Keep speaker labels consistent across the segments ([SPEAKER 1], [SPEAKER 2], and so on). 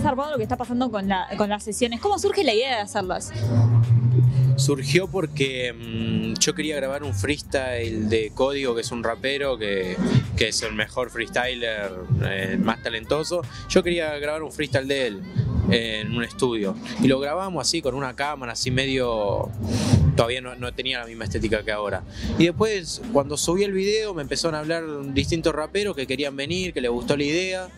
[SPEAKER 1] es zarpado lo que está pasando con, la- con las sesiones. ¿Cómo surge la idea de hacerlas?
[SPEAKER 2] Surgió porque mm, yo quería grabar un freestyle de Código, que es un rapero que, es el mejor freestyler, eh, más talentoso. Yo quería grabar un freestyle de él en un estudio. Y lo grabamos así con una cámara, así medio. Todavía no, no tenía la misma estética que ahora. Y después, cuando subí el video, me empezaron a hablar distintos raperos que querían venir, que les gustó la idea.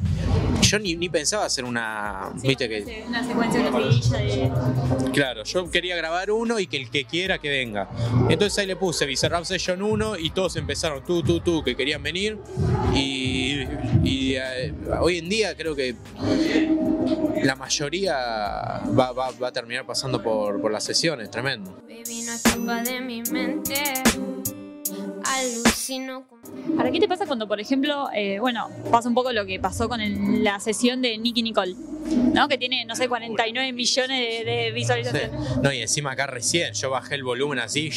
[SPEAKER 2] Yo ni, ni pensaba hacer una. Viste que.
[SPEAKER 1] Una secuencia de.
[SPEAKER 2] Claro, yo quería grabar uno y que el que quiera que venga. Entonces ahí le puse Bizarrap Session 1 y todos empezaron tú, tú, tú, que querían venir. Y, y, eh, hoy en día creo que la mayoría va, va- va a terminar pasando por, por las sesiones, tremendo.
[SPEAKER 3] Baby, no escapa de mi mente. Alucino.
[SPEAKER 1] Ahora, ¿qué te pasa cuando, por ejemplo, eh, bueno, pasa un poco lo que pasó con el- la sesión de Nicky Nicole, ¿no? Que tiene, no sé, 49 millones de, de visualizaciones.
[SPEAKER 2] No, y encima acá recién, yo bajé el volumen así,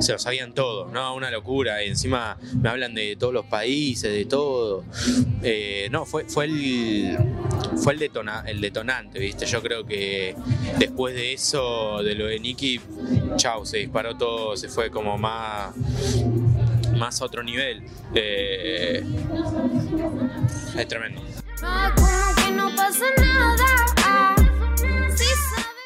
[SPEAKER 2] se lo sabían todos, ¿no? Una locura. Y encima me hablan de todos los países, de todo. Eh, no, fue, fue el fue el, detona- el detonante, ¿viste? Yo creo que después de eso, de lo de Nicky, chau, se disparó todo, se fue como más más a otro nivel. Eh, es tremendo.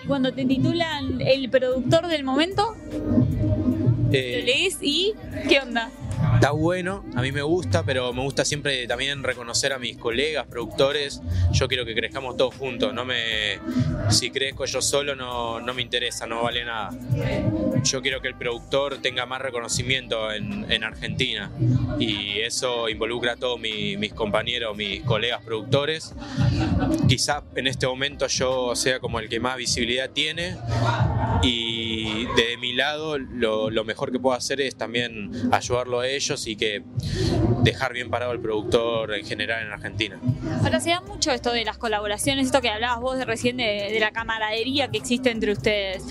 [SPEAKER 1] Cuando te titulan el productor del momento, lo
[SPEAKER 2] Eh,
[SPEAKER 1] lees y ¿qué onda?
[SPEAKER 2] Está bueno, a mí me gusta, pero me gusta siempre también reconocer a mis colegas, productores. Yo quiero que crezcamos todos juntos. No me, si crezco yo solo no, no me interesa, no vale nada. Yo quiero que el productor tenga más reconocimiento en, en Argentina y eso involucra a todos mi- mis compañeros, mis colegas productores. Quizás en este momento yo sea como el que más visibilidad tiene y de mi lado lo, mejor que puedo hacer es también ayudarlo a ellos y que dejar bien parado al productor en general en Argentina.
[SPEAKER 1] Ahora se da mucho esto de las colaboraciones, esto que hablabas vos de recién de, la camaradería que existe entre ustedes.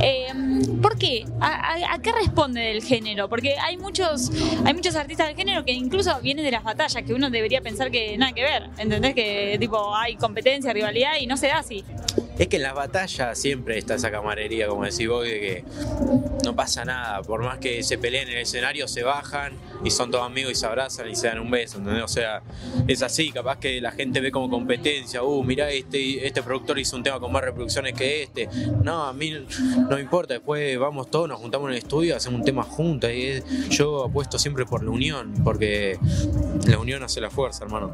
[SPEAKER 1] Eh, ¿Por qué? ¿A, qué responde del género? Porque hay muchos, hay muchos artistas del género que incluso vienen de las batallas, que uno debería pensar que nada que ver, ¿entendés? Que tipo hay competencia, rivalidad y no se da así.
[SPEAKER 2] Es que en las batallas siempre está esa camarería, como decís vos, que no pasa nada. Por más que se peleen en el escenario, se bajan y son todos amigos y se abrazan y se dan un beso, ¿entendés? O sea, es así. Capaz que la gente ve como competencia. Uh, mirá, este, este productor hizo un tema con más reproducciones que este. No, a mí no importa. Después vamos todos, nos juntamos en el estudio, hacemos un tema juntos. Yo apuesto siempre por la unión, porque la unión hace la fuerza, hermano.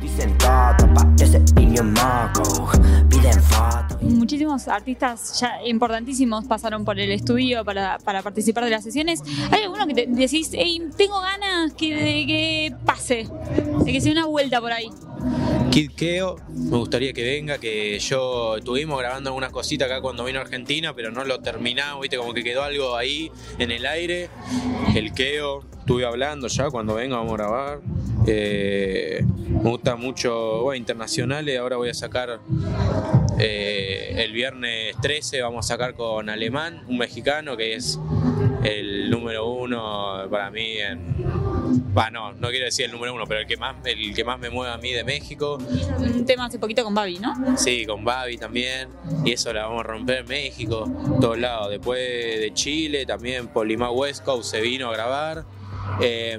[SPEAKER 4] Dicen todo. Piden.
[SPEAKER 1] Muchísimos artistas ya importantísimos pasaron por el estudio para, participar de las sesiones. ¿Hay alguno que te decís, hey, tengo ganas que, de que pase, de que se dé una vuelta por ahí?
[SPEAKER 2] Kid Keo, me gustaría que venga, que yo estuvimos grabando algunas cositas acá cuando vino a Argentina, pero no lo terminamos, viste, como que quedó algo ahí en el aire. El Keo, estuve hablando ya, cuando venga vamos a grabar. Eh, me gusta mucho, bueno, internacionales, ahora voy a sacar eh, el viernes 13, vamos a sacar con Alemán, un mexicano que es el número uno para mí en... Va, no, no quiero decir el número uno, pero el que más, el que más me mueve a mí de México.
[SPEAKER 1] Un tema hace poquito con Babi, ¿no?
[SPEAKER 2] Sí, con Babi también. Y eso la vamos a romper en México, todos lados. Después de Chile también, Polima West Coast se vino a grabar. Eh,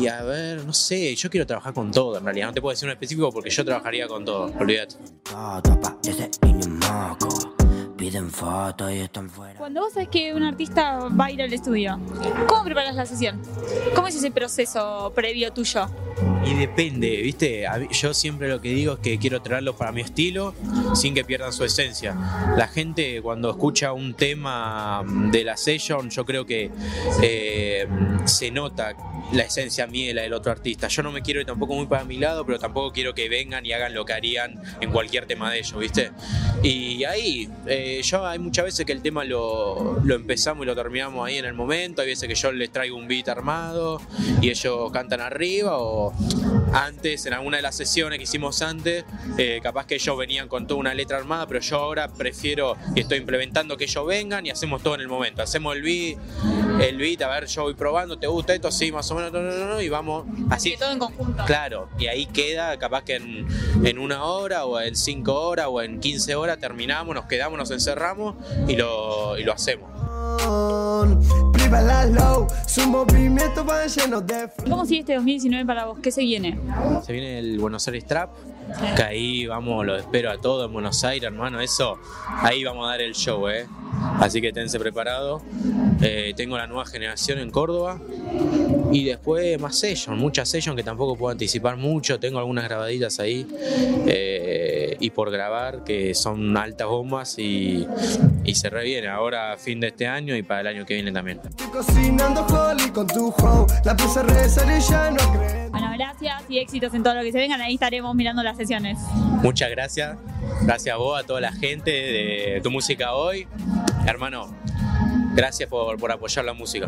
[SPEAKER 2] y a ver, no sé, yo quiero trabajar con todo en realidad. No te puedo decir uno específico porque yo trabajaría con todo, olvídate.
[SPEAKER 4] Fuera.
[SPEAKER 1] Cuando vos sabés que un artista va a ir al estudio, ¿cómo preparas la sesión? ¿Cómo es ese proceso previo tuyo?
[SPEAKER 2] Y depende, ¿viste? Yo siempre lo que digo es que quiero traerlos para mi estilo sin que pierdan su esencia. La gente cuando escucha un tema de la session, yo creo que eh, se nota la esencia mía y la del otro artista. Yo no me quiero ir tampoco muy para mi lado, pero tampoco quiero que vengan y hagan lo que harían en cualquier tema de ellos, ¿viste? Y ahí, eh, hay muchas veces que el tema lo, lo empezamos y lo terminamos ahí en el momento, hay veces que yo les traigo un beat armado y ellos cantan arriba o antes, en alguna de las sesiones que hicimos antes, eh, capaz que ellos venían con toda una letra armada, pero yo ahora prefiero y estoy implementando que ellos vengan y hacemos todo en el momento. Hacemos el beat, el beat, a ver, yo voy probando, ¿te gusta esto? Sí, más o menos, no, no, no, no, y vamos así.
[SPEAKER 1] Que todo en conjunto.
[SPEAKER 2] Claro, y ahí queda, capaz que en, en una hora o en cinco horas o en 15 horas terminamos, nos quedamos, nos encerramos y lo, y lo hacemos.
[SPEAKER 5] Priva low, su movimiento va lleno de
[SPEAKER 1] ¿Cómo sigue este 2019 para vos? ¿Qué se viene?
[SPEAKER 2] Se viene el Buenos Aires Trap, que ahí vamos, lo espero a todos en Buenos Aires, hermano, eso, ahí vamos a dar el show, ¿eh? Así que tense preparados. Eh, tengo la nueva generación en Córdoba y después más session, muchas session que tampoco puedo anticipar mucho, tengo algunas grabaditas ahí eh, y por grabar que son altas bombas y, y se reviene ahora a fin de este año y para el año que viene también.
[SPEAKER 1] Bueno, gracias y éxitos en todo lo que se vengan. Ahí estaremos mirando las sesiones.
[SPEAKER 2] Muchas gracias, gracias a vos, a toda la gente de tu música hoy. Hermano, gracias por, por apoyar la música.